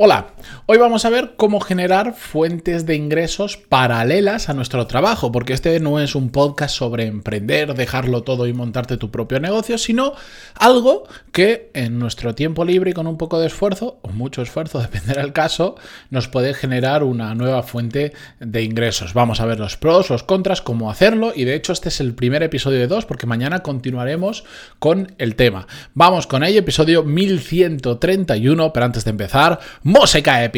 Hola, hoy vamos a ver cómo generar fuentes de ingresos paralelas a nuestro trabajo, porque este no es un podcast sobre emprender, dejarlo todo y montarte tu propio negocio, sino algo que en nuestro tiempo libre y con un poco de esfuerzo, o mucho esfuerzo, depende del caso, nos puede generar una nueva fuente de ingresos. Vamos a ver los pros, los contras, cómo hacerlo, y de hecho este es el primer episodio de dos, porque mañana continuaremos con el tema. Vamos con ello, episodio 1131, pero antes de empezar, música épica,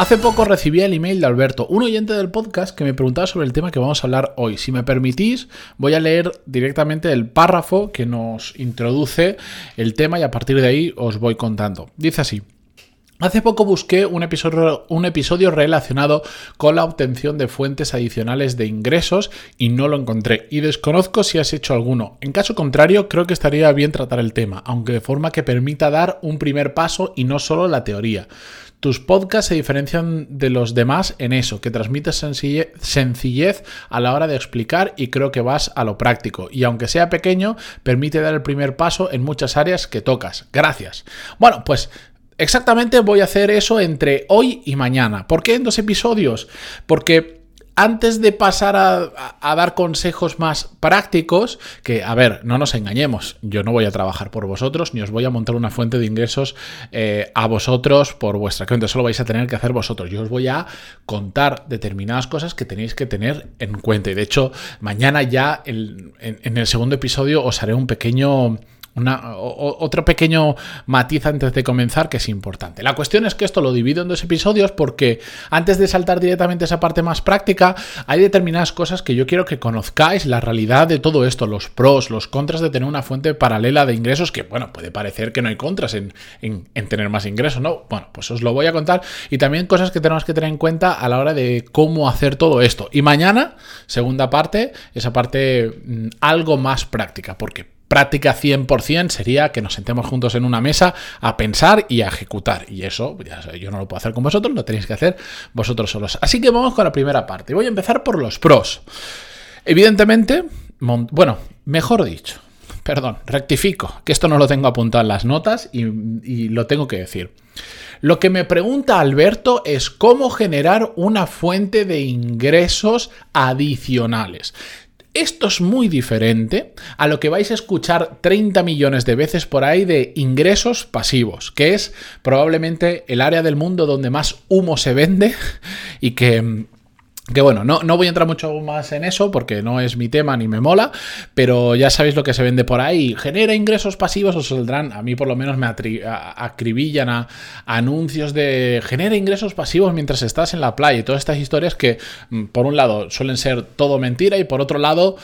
Hace poco recibí el email de Alberto, un oyente del podcast, que me preguntaba sobre el tema que vamos a hablar hoy. Si me permitís, voy a leer directamente el párrafo que nos introduce el tema y a partir de ahí os voy contando. Dice así. Hace poco busqué un episodio, relacionado con la obtención de fuentes adicionales de ingresos y no lo encontré. Y desconozco si has hecho alguno. En caso contrario, creo que estaría bien tratar el tema, aunque de forma que permita dar un primer paso y no solo la teoría. Tus podcasts se diferencian de los demás en eso, que transmites sencillez a la hora de explicar y creo que vas a lo práctico. Y aunque sea pequeño, permite dar el primer paso en muchas áreas que tocas. Gracias. Bueno, pues exactamente voy a hacer eso entre hoy y mañana. ¿Por qué en dos episodios? Porque antes de pasar a, dar consejos más prácticos, que, a ver, no nos engañemos, yo no voy a trabajar por vosotros, ni os voy a montar una fuente de ingresos eh, a vosotros por vuestra cuenta, eso lo vais a tener que hacer vosotros. Yo os voy a contar determinadas cosas que tenéis que tener en cuenta. Y de hecho, mañana ya en el segundo episodio os haré un pequeño otro pequeño matiz antes de comenzar que es importante. La cuestión es que esto lo divido en dos episodios porque antes de saltar directamente esa parte más práctica, hay determinadas cosas que yo quiero que conozcáis la realidad de todo esto, los pros, los contras de tener una fuente paralela de ingresos, que bueno, puede parecer que no hay contras en, en tener más ingresos, ¿no? Bueno, pues os lo voy a contar y también cosas que tenemos que tener en cuenta a la hora de cómo hacer todo esto. Y mañana, segunda parte, esa parte mm, algo más práctica, porque práctica 100% sería que nos sentemos juntos en una mesa a pensar y a ejecutar. Y eso, ya yo no lo puedo hacer con vosotros, lo tenéis que hacer vosotros solos. Así que vamos con la primera parte. Voy a empezar por los pros. Evidentemente, bueno, mejor dicho, perdón, rectifico, que esto no lo tengo apuntado en las notas y, y, lo tengo que decir. Lo que me pregunta Alberto es cómo generar una fuente de ingresos adicionales. Esto es muy diferente a lo que vais a escuchar 30 millones de veces por ahí de ingresos pasivos, que es probablemente el área del mundo donde más humo se vende y que que bueno, no, no, voy a entrar mucho más en eso porque no es mi tema ni me mola, pero ya sabéis lo que se vende por ahí. Genera ingresos pasivos, os saldrán, a mí por lo menos me acribillan a, anuncios de genera ingresos pasivos mientras estás en la playa y todas estas historias que mm, por un lado suelen ser todo mentira y por otro lado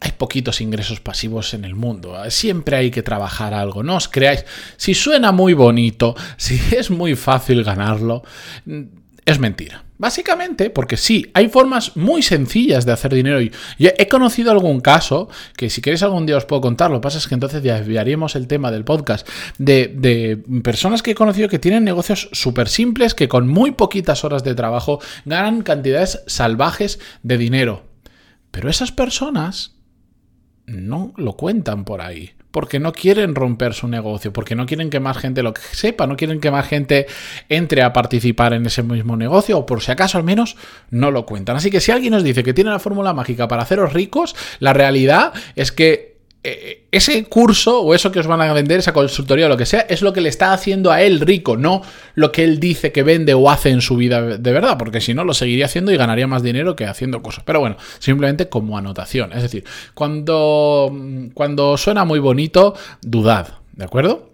hay poquitos ingresos pasivos en el mundo. Siempre hay que trabajar algo. No os creáis. Si suena muy bonito, si es muy fácil ganarlo, mm, es mentira. Básicamente, porque sí, hay formas muy sencillas de hacer dinero. Y he conocido algún caso, que si queréis algún día os puedo contar, lo que pasa es que entonces ya desviaríamos el tema del podcast, de, de personas que he conocido que tienen negocios súper simples, que con muy poquitas horas de trabajo ganan cantidades salvajes de dinero. Pero esas personas no lo cuentan por ahí porque no quieren romper su negocio, porque no quieren que más gente lo sepa, no quieren que más gente entre a participar en ese mismo negocio, o por si acaso al menos no lo cuentan. Así que si alguien nos dice que tiene la fórmula mágica para haceros ricos, la realidad es que ese curso o eso que os van a vender, esa consultoría o lo que sea, es lo que le está haciendo a él rico, no lo que él dice que vende o hace en su vida de verdad, porque si no lo seguiría haciendo y ganaría más dinero que haciendo cosas. Pero bueno, simplemente como anotación. Es decir, cuando, cuando suena muy bonito, dudad, ¿de acuerdo?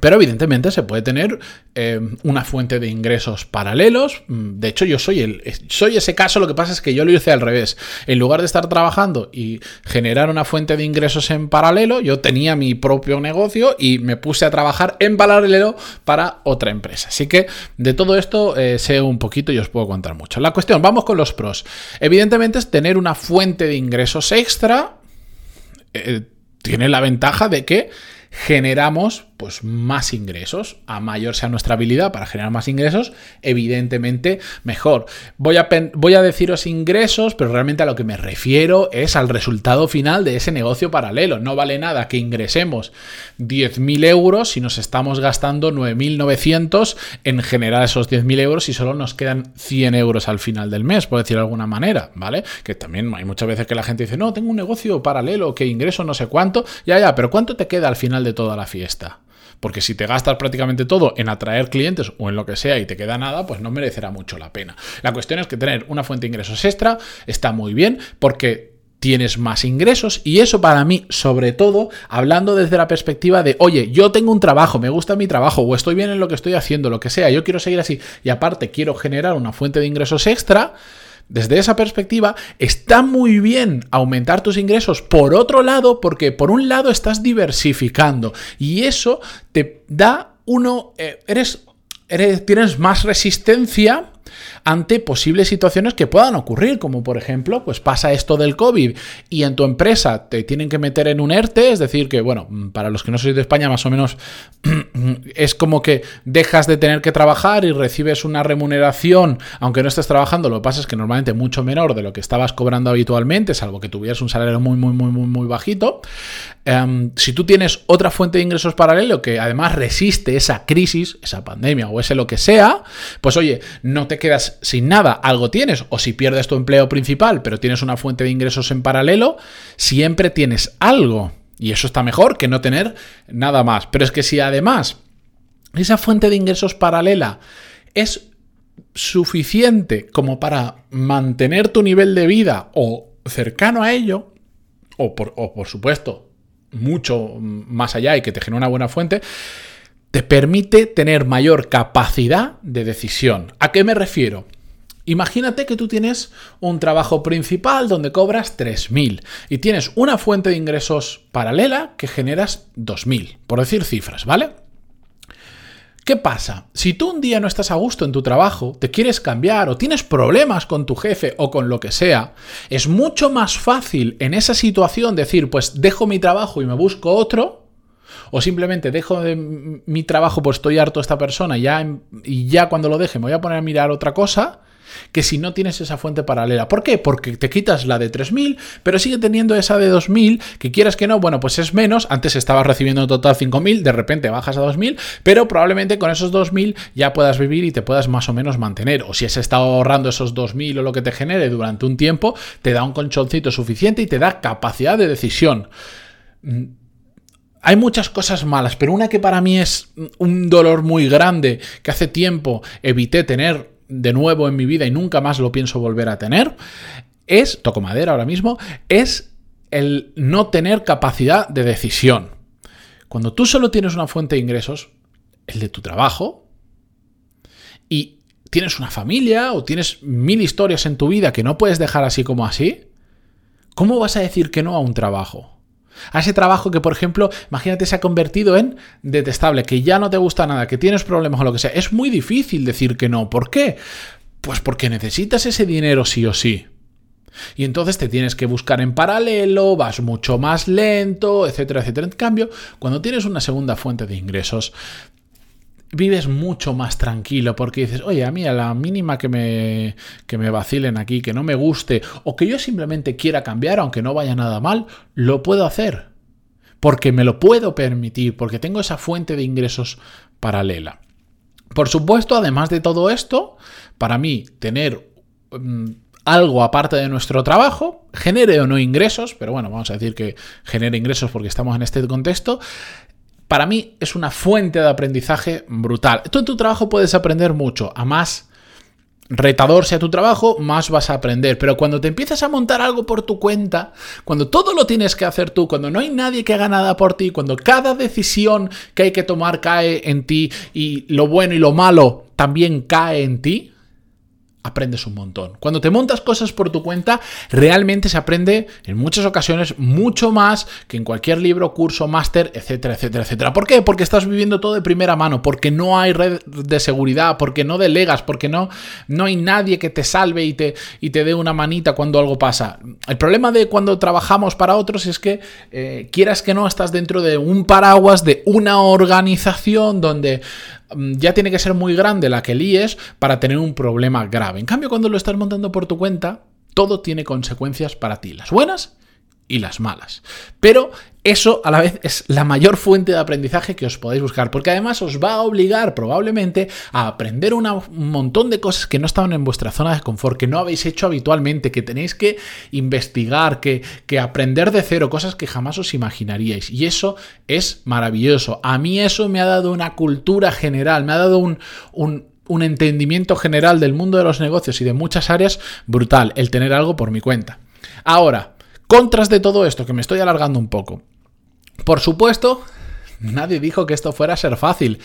Pero evidentemente se puede tener eh, una fuente de ingresos paralelos. Mm, de hecho, yo soy, el, soy ese caso, lo que pasa es que yo lo hice al revés. En lugar de estar trabajando y generar una fuente de ingresos en paralelo, yo tenía mi propio negocio y me puse a trabajar en paralelo para otra empresa. Así que de todo esto eh, sé un poquito y os puedo contar mucho. La cuestión, vamos con los pros. Evidentemente es tener una fuente de ingresos extra. Eh, tiene la ventaja de que generamos pues más ingresos. A mayor sea nuestra habilidad para generar más ingresos, evidentemente mejor. Voy a, voy a deciros ingresos, pero realmente a lo que me refiero es al resultado final de ese negocio paralelo. No vale nada que ingresemos 10.000 euros si nos estamos gastando 9.900 en generar esos 10.000 euros y solo nos quedan 100 euros al final del mes, por decir de alguna manera, ¿vale? Que también hay muchas veces que la gente dice, no, tengo un negocio paralelo que ingreso no sé cuánto, ya, ya, pero ¿cuánto te queda al final de toda la fiesta? Porque si te gastas prácticamente todo en atraer clientes o en lo que sea y te queda nada, pues no merecerá mucho la pena. La cuestión es que tener una fuente de ingresos extra está muy bien porque tienes más ingresos y eso para mí, sobre todo, hablando desde la perspectiva de, oye, yo tengo un trabajo, me gusta mi trabajo o estoy bien en lo que estoy haciendo, lo que sea, yo quiero seguir así y aparte quiero generar una fuente de ingresos extra, desde esa perspectiva, está muy bien aumentar tus ingresos por otro lado, porque por un lado estás diversificando y eso te da uno, eh, eres, eres, tienes más resistencia ante posibles situaciones que puedan ocurrir, como por ejemplo, pues pasa esto del COVID y en tu empresa te tienen que meter en un ERTE, es decir, que bueno, para los que no sois de España más o menos es como que dejas de tener que trabajar y recibes una remuneración, aunque no estés trabajando, lo que pasa es que normalmente mucho menor de lo que estabas cobrando habitualmente, salvo que tuvieras un salario muy, muy, muy, muy, muy bajito. Em, si tú tienes otra fuente de ingresos paralelo que además resiste esa crisis, esa pandemia o ese lo que sea, pues oye, no te quedas sin nada, algo tienes, o si pierdes tu empleo principal, pero tienes una fuente de ingresos en paralelo, siempre tienes algo. Y eso está mejor que no tener nada más. Pero es que si además esa fuente de ingresos paralela es suficiente como para mantener tu nivel de vida o cercano a ello, o por, o por supuesto mucho más allá y que te genera una buena fuente, te permite tener mayor capacidad de decisión. ¿A qué me refiero? Imagínate que tú tienes un trabajo principal donde cobras 3.000 y tienes una fuente de ingresos paralela que generas 2.000, por decir cifras, ¿vale? ¿Qué pasa? Si tú un día no estás a gusto en tu trabajo, te quieres cambiar o tienes problemas con tu jefe o con lo que sea, es mucho más fácil en esa situación decir, pues dejo mi trabajo y me busco otro, o simplemente dejo de mi trabajo, pues estoy harto de esta persona ya, y ya cuando lo deje me voy a poner a mirar otra cosa, que si no tienes esa fuente paralela. ¿Por qué? Porque te quitas la de 3.000, pero sigue teniendo esa de 2.000, que quieras que no, bueno, pues es menos, antes estabas recibiendo en total 5.000, de repente bajas a 2.000, pero probablemente con esos 2.000 ya puedas vivir y te puedas más o menos mantener. O si has estado ahorrando esos 2.000 o lo que te genere durante un tiempo, te da un colchoncito suficiente y te da capacidad de decisión hay muchas cosas malas, pero una que para mí es un dolor muy grande, que hace tiempo evité tener de nuevo en mi vida y nunca más lo pienso volver a tener, es, toco madera ahora mismo, es el no tener capacidad de decisión. Cuando tú solo tienes una fuente de ingresos, el de tu trabajo, y tienes una familia o tienes mil historias en tu vida que no puedes dejar así como así, ¿cómo vas a decir que no a un trabajo? A ese trabajo que, por ejemplo, imagínate, se ha convertido en detestable, que ya no te gusta nada, que tienes problemas o lo que sea. Es muy difícil decir que no. ¿Por qué? Pues porque necesitas ese dinero sí o sí. Y entonces te tienes que buscar en paralelo, vas mucho más lento, etcétera, etcétera. En cambio, cuando tienes una segunda fuente de ingresos, vives mucho más tranquilo porque dices, oye, a mí a la mínima que me, que me vacilen aquí, que no me guste o que yo simplemente quiera cambiar, aunque no vaya nada mal, lo puedo hacer. Porque me lo puedo permitir, porque tengo esa fuente de ingresos paralela. Por supuesto, además de todo esto, para mí tener mm, algo aparte de nuestro trabajo, genere o no ingresos, pero bueno, vamos a decir que genere ingresos porque estamos en este contexto, para mí es una fuente de aprendizaje brutal. Tú en tu trabajo puedes aprender mucho, además retador sea tu trabajo, más vas a aprender. Pero cuando te empiezas a montar algo por tu cuenta, cuando todo lo tienes que hacer tú, cuando no hay nadie que haga nada por ti, cuando cada decisión que hay que tomar cae en ti y lo bueno y lo malo también cae en ti, aprendes un montón. Cuando te montas cosas por tu cuenta, realmente se aprende en muchas ocasiones mucho más que en cualquier libro, curso, máster, etcétera, etcétera, etcétera. ¿Por qué? Porque estás viviendo todo de primera mano, porque no hay red de seguridad, porque no delegas, porque no, no hay nadie que te salve y te, y te dé una manita cuando algo pasa. El problema de cuando trabajamos para otros es que eh, quieras que no, estás dentro de un paraguas de una organización donde ya tiene que ser muy grande la que líes para tener un problema grave. En cambio, cuando lo estás montando por tu cuenta, todo tiene consecuencias para ti, las buenas y las malas. Pero eso a la vez es la mayor fuente de aprendizaje que os podéis buscar, porque además os va a obligar probablemente a aprender un montón de cosas que no estaban en vuestra zona de confort, que no habéis hecho habitualmente, que tenéis que investigar, que, que aprender de cero, cosas que jamás os imaginaríais. Y eso es maravilloso. A mí eso me ha dado una cultura general, me ha dado un, un, un entendimiento general del mundo de los negocios y de muchas áreas brutal, el tener algo por mi cuenta. Ahora, contras de todo esto, que me estoy alargando un poco. Por supuesto, nadie dijo que esto fuera a ser fácil.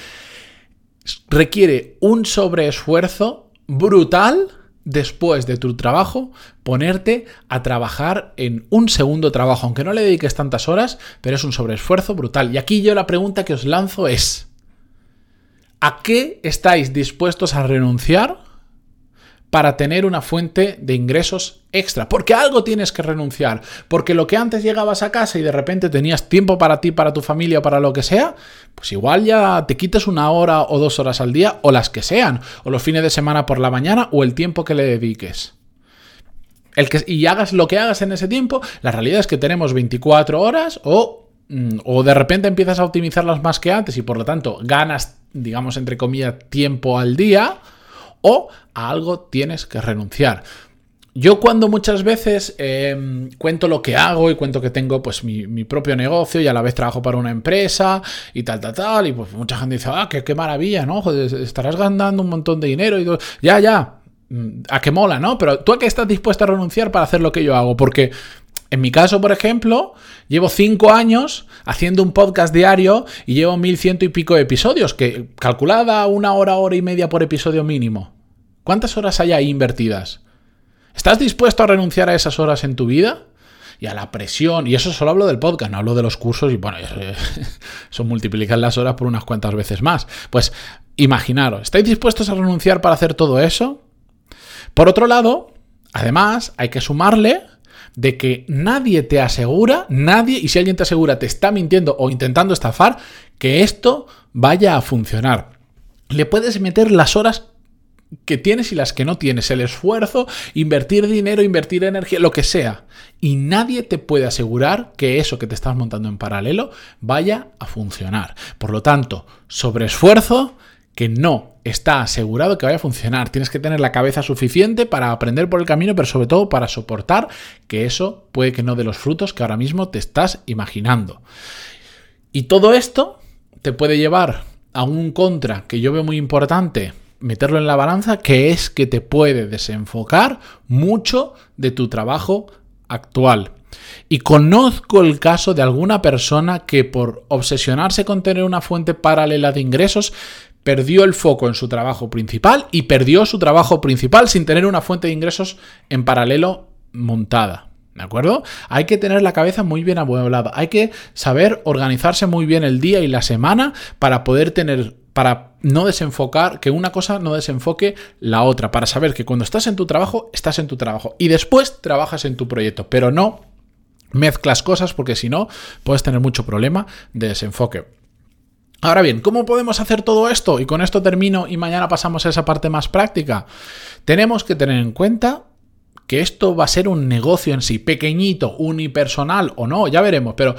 Requiere un sobreesfuerzo brutal después de tu trabajo ponerte a trabajar en un segundo trabajo, aunque no le dediques tantas horas, pero es un sobreesfuerzo brutal. Y aquí yo la pregunta que os lanzo es, ¿a qué estáis dispuestos a renunciar para tener una fuente de ingresos extra. Porque algo tienes que renunciar. Porque lo que antes llegabas a casa y de repente tenías tiempo para ti, para tu familia para lo que sea, pues igual ya te quites una hora o dos horas al día o las que sean. O los fines de semana por la mañana o el tiempo que le dediques. El que, y hagas lo que hagas en ese tiempo, la realidad es que tenemos 24 horas o, mm, o de repente empiezas a optimizarlas más que antes y por lo tanto ganas, digamos, entre comillas, tiempo al día o a algo tienes que renunciar. Yo cuando muchas veces em, cuento lo que hago y cuento que tengo pues mi, propio negocio y a la vez trabajo para una empresa y tal, tal, tal, y pues mucha gente dice, ah, qué, qué maravilla, ¿no? estarás ganando un montón de dinero y todo. Ya, ya, mm, a qué mola, ¿no? Pero tú a qué estás dispuesto a renunciar para hacer lo que yo hago, porque en mi caso, por ejemplo, llevo cinco años haciendo un podcast diario y llevo mil ciento y pico episodios, que calculada una hora, hora y media por episodio mínimo. ¿Cuántas horas hay ahí invertidas? ¿Estás dispuesto a renunciar a esas horas en tu vida? Y a la presión, y eso solo hablo del podcast, no hablo de los cursos y bueno, eso multiplican las horas por unas cuantas veces más. Pues imaginaros, ¿estáis dispuestos a renunciar para hacer todo eso? Por otro lado, además, hay que sumarle de que nadie te asegura, nadie, y si alguien te asegura te está mintiendo o intentando estafar, que esto vaya a funcionar. Le puedes meter las horas que tienes y las que no tienes, el esfuerzo, invertir dinero, invertir energía, lo que sea. Y nadie te puede asegurar que eso que te estás montando en paralelo vaya a funcionar. Por lo tanto, sobre esfuerzo que no está asegurado que vaya a funcionar. Tienes que tener la cabeza suficiente para aprender por el camino, pero sobre todo para soportar que eso puede que no dé los frutos que ahora mismo te estás imaginando. Y todo esto te puede llevar a un contra que yo veo muy importante meterlo en la balanza, que es que te puede desenfocar mucho de tu trabajo actual. Y conozco el caso de alguna persona que por obsesionarse con tener una fuente paralela de ingresos, perdió el foco en su trabajo principal y perdió su trabajo principal sin tener una fuente de ingresos en paralelo montada. ¿De acuerdo? Hay que tener la cabeza muy bien amueblada. Hay que saber organizarse muy bien el día y la semana para poder tener para no desenfocar, que una cosa no desenfoque la otra, para saber que cuando estás en tu trabajo, estás en tu trabajo y después trabajas en tu proyecto, pero no mezclas cosas porque si no puedes tener mucho problema de desenfoque. Ahora bien, ¿cómo podemos hacer todo esto? Y con esto termino y mañana pasamos a esa parte más práctica. Tenemos que tener en cuenta que esto va a ser un negocio en sí, pequeñito, unipersonal o no, ya veremos, pero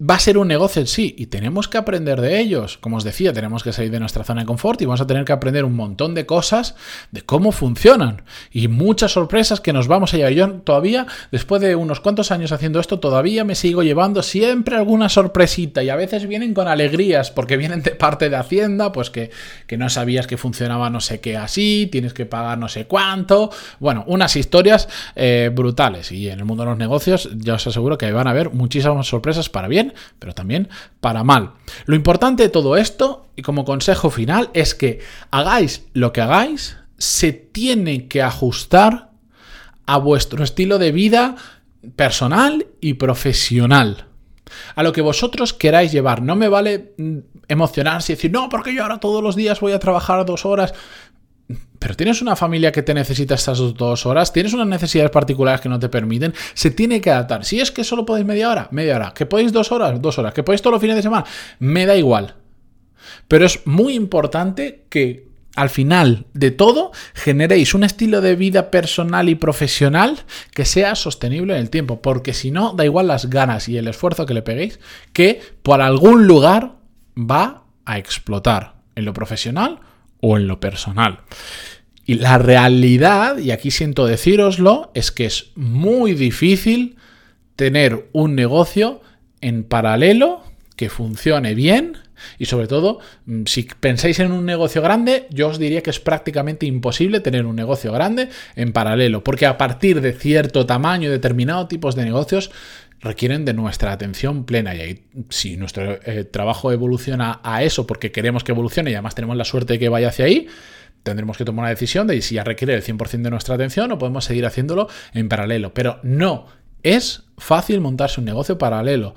va a ser un negocio en sí y tenemos que aprender de ellos. Como os decía, tenemos que salir de nuestra zona de confort y vamos a tener que aprender un montón de cosas de cómo funcionan y muchas sorpresas que nos vamos a llevar. Yo todavía, después de unos cuantos años haciendo esto, todavía me sigo llevando siempre alguna sorpresita y a veces vienen con alegrías porque vienen de parte de Hacienda, pues que, que no sabías que funcionaba no sé qué así, tienes que pagar no sé cuánto. Bueno, unas historias eh, brutales y en el mundo de los negocios ya os aseguro que van a haber muchísimas sorpresas para bien pero también para mal. Lo importante de todo esto, y como consejo final, es que hagáis lo que hagáis, se tiene que ajustar a vuestro estilo de vida personal y profesional. A lo que vosotros queráis llevar. No me vale mm, emocionarse y decir, no, porque yo ahora todos los días voy a trabajar dos horas pero tienes una familia que te necesita estas dos horas, tienes unas necesidades particulares que no te permiten, se tiene que adaptar. Si es que solo podéis media hora, media hora, que podéis dos horas, dos horas, que podéis todos los fines de semana, me da igual. Pero es muy importante que al final de todo generéis un estilo de vida personal y profesional que sea sostenible en el tiempo, porque si no, da igual las ganas y el esfuerzo que le peguéis, que por algún lugar va a explotar. En lo profesional o en lo personal. Y la realidad, y aquí siento decíroslo, es que es muy difícil tener un negocio en paralelo que funcione bien y sobre todo, mm, si pensáis en un negocio grande, yo os diría que es prácticamente imposible tener un negocio grande en paralelo, porque a partir de cierto tamaño, determinados tipos de negocios, requieren de nuestra atención plena. Y ahí, si nuestro eh, trabajo evoluciona a eso porque queremos que evolucione y además tenemos la suerte de que vaya hacia ahí, tendremos que tomar una decisión de si ya requiere el 100% de nuestra atención o podemos seguir haciéndolo en paralelo. Pero no es fácil montarse un negocio paralelo.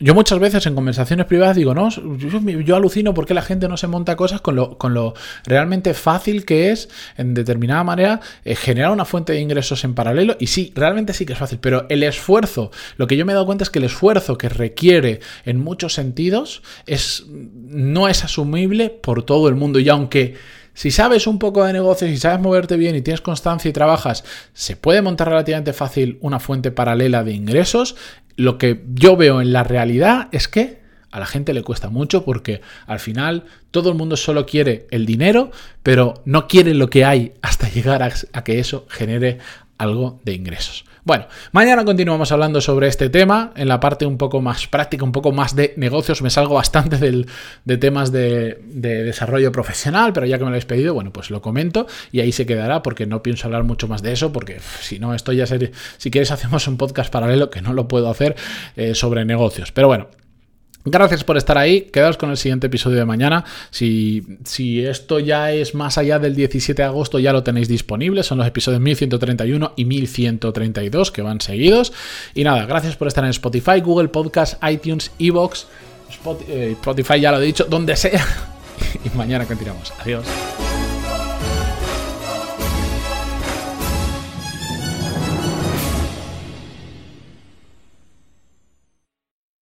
Yo muchas veces en conversaciones privadas digo, no, yo, alucino porque la gente no se monta cosas con lo, con lo realmente fácil que es, en determinada manera, eh, generar una fuente de ingresos en paralelo. Y sí, realmente sí que es fácil, pero el esfuerzo, lo que yo me he dado cuenta es que el esfuerzo que requiere en muchos sentidos es, no es asumible por todo el mundo. Y aunque si sabes un poco de negocios y sabes moverte bien y tienes constancia y trabajas, se puede montar relativamente fácil una fuente paralela de ingresos. Lo que yo veo en la realidad es que a la gente le cuesta mucho porque al final todo el mundo solo quiere el dinero, pero no quiere lo que hay hasta llegar a, que eso genere algo de ingresos. Bueno, mañana continuamos hablando sobre este tema en la parte un poco más práctica, un poco más de negocios. Me salgo bastante de temas de, desarrollo profesional, pero ya que me lo habéis pedido, bueno, pues lo comento y ahí se quedará porque no pienso hablar mucho más de eso porque si no, esto ya sería... Si quieres hacemos un podcast paralelo que no lo puedo hacer eh, sobre negocios. Pero bueno, Gracias por estar ahí. Quedaos con el siguiente episodio de mañana. Si, si, esto ya es más allá del 17 de agosto, ya lo tenéis disponible. Son los episodios 1131 y 1132 que van seguidos. Y nada, gracias por estar en Spotify, Google Podcast, iTunes, Evox, eh, Spotify, ya lo he dicho, donde sea. Y mañana continuamos. Adiós.